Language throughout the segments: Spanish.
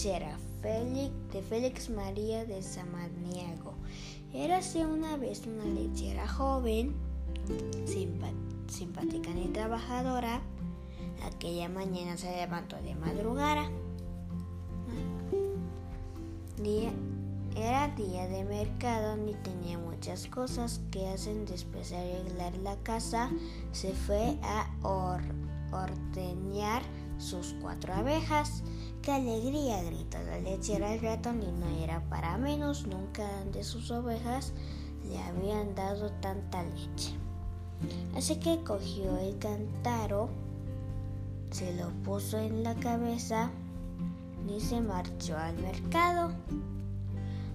lechera Félix, de Félix María de Samaniego. Érase una vez una lechera joven, simpática y trabajadora. Aquella mañana se levantó de madrugada. era día de mercado ni tenía muchas cosas que hacen después de arreglar la casa. Se fue a ordeñar sus cuatro abejas. ¡Qué alegría! gritó la lechera al ratón y no era para menos. Nunca de sus ovejas le habían dado tanta leche. Así que cogió el cántaro, se lo puso en la cabeza y se marchó al mercado.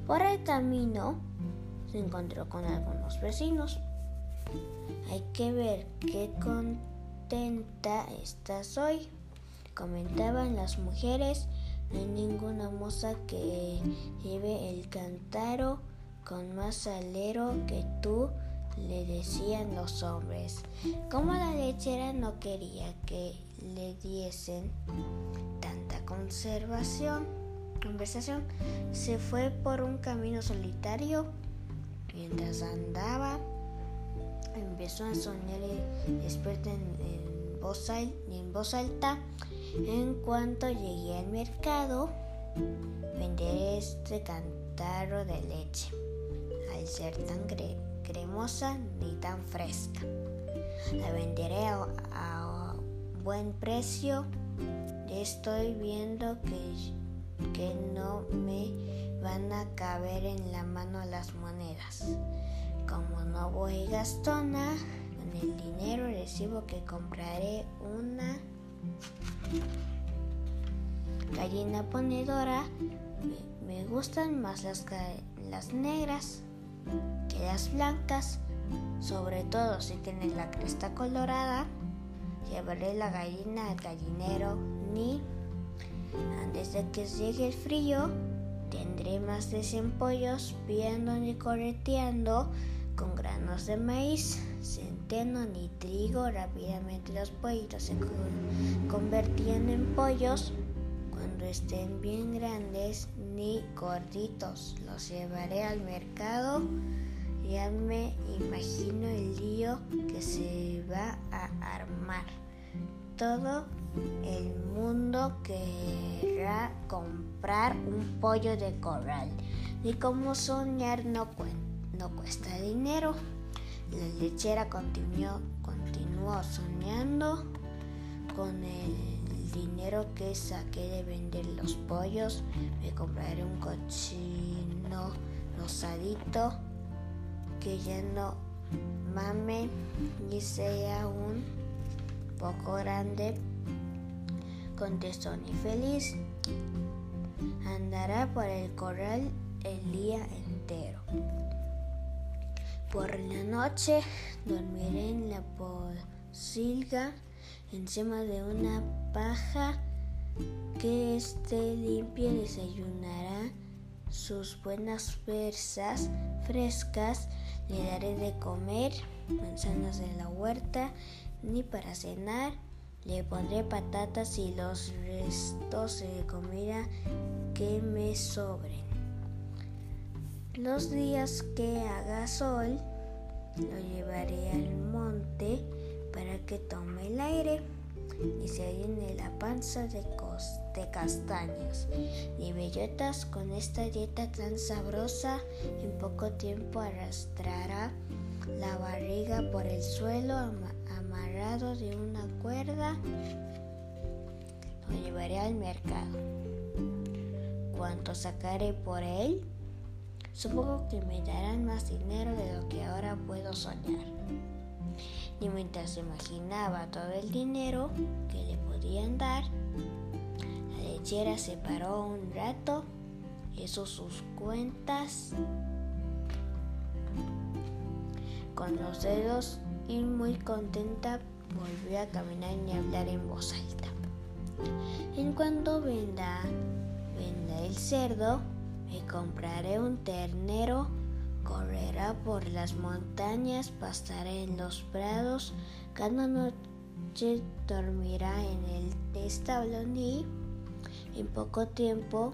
Por el camino se encontró con algunos vecinos. Hay que ver qué contenta estás hoy, comentaban las mujeres. No hay ninguna moza que lleve el cántaro con más salero que tú, le decían los hombres. Como la lechera no quería que le diesen tanta conservación, conversación, se fue por un camino solitario. Mientras andaba, empezó a soñar despierta en, en, voz, en voz alta. En cuanto llegué al mercado, venderé este cantaro de leche, al ser tan cremosa ni tan fresca. La venderé a, a buen precio. Estoy viendo que que no me van a caber en la mano las monedas. Como no voy gastona, con el dinero recibo que compraré una gallina ponedora. Me, gustan más las, negras que las blancas, sobre todo si tienen la cresta colorada. Llevaré la gallina al gallinero ni antes de que llegue el frío, tendré más de 100 pollos viendo y correteando con granos de maíz, centeno ni trigo. Rápidamente los pollitos se convertían en pollos. Cuando estén bien grandes ni gorditos, los llevaré al mercado. Ya me imagino el lío que se va a armar. Todo el mundo querrá comprar un pollo de corral. Y como soñar no, no cuesta dinero. La lechera continuó, continuó soñando con el dinero que saqué de vender los pollos. Me compraré un cochino rosadito que ya no mame y sea un poco grande, contestó ni feliz. Andará por el corral el día entero. Por la noche dormiré en la posilga encima de una paja que esté limpia desayunará sus buenas versas frescas. Le daré de comer manzanas de la huerta ni para cenar. Le pondré patatas y los restos de comida que me sobren. Los días que haga sol, lo llevaré al monte para que tome el aire y se llene la panza de, de castañas y bellotas. Con esta dieta tan sabrosa, en poco tiempo arrastrará la barriga por el suelo de una cuerda, lo llevaré al mercado. ¿Cuánto sacaré por él? Supongo que me darán más dinero de lo que ahora puedo soñar. Y mientras imaginaba todo el dinero que le podían dar, la lechera se paró un rato, hizo sus cuentas con los dedos y muy contenta volvió a caminar y hablar en voz alta. En cuanto venda, venda el cerdo, me compraré un ternero, correrá por las montañas, pastaré en los prados, cada noche dormirá en el establo y En poco tiempo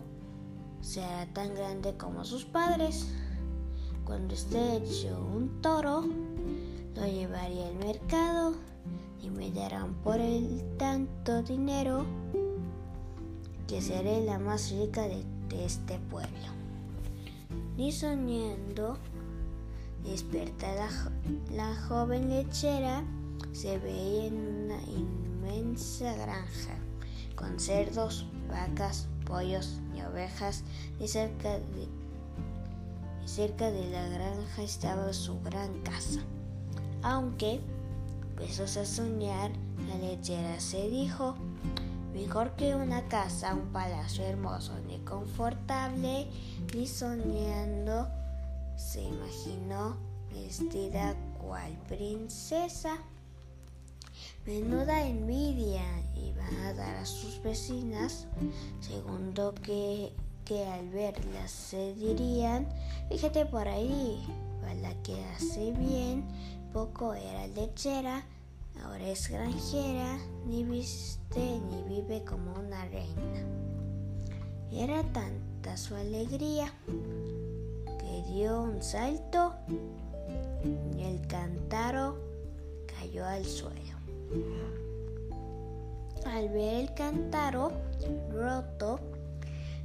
será tan grande como sus padres. Cuando esté hecho un toro, lo llevaré al mercado y me darán por el tanto dinero que seré la más rica de, este pueblo. Ni soñando, desperta la, la joven lechera, se veía en una inmensa granja con cerdos, vacas, pollos y ovejas y cerca de, cerca de la granja estaba su gran casa. Aunque empezó a soñar, la lechera se dijo, mejor que una casa, un palacio hermoso ni confortable, ni soñando, se imaginó vestida cual princesa. Menuda envidia iba a dar a sus vecinas, segundo que, que al verlas se dirían, fíjate por ahí, la que hace bien, poco era lechera, ahora es granjera, ni viste ni vive como una reina. Era tanta su alegría que dio un salto y el cántaro cayó al suelo. Al ver el cántaro roto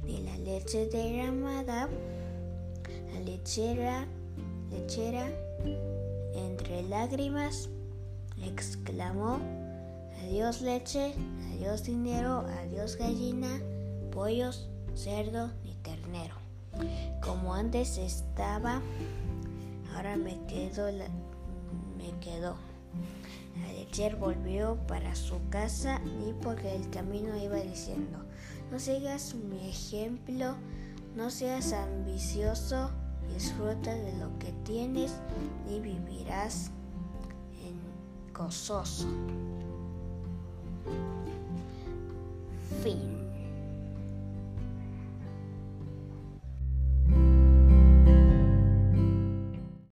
de la leche derramada, la lechera, lechera entre lágrimas, exclamó, adiós leche, adiós dinero, adiós gallina, pollos, cerdo ni ternero. Como antes estaba, ahora me quedo, me quedó. La lecher volvió para su casa y por el camino iba diciendo, no sigas mi ejemplo, no seas ambicioso, disfruta de lo que tienes y vivirás gozoso. Fin.